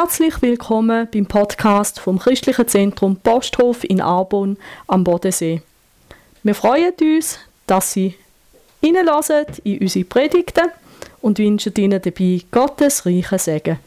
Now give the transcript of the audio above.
Herzlich willkommen beim Podcast vom Christlichen Zentrum Posthof in Arbon am Bodensee. Wir freuen uns, dass Sie in unsere Predigten und wünschen Ihnen dabei Gottes reichen Segen.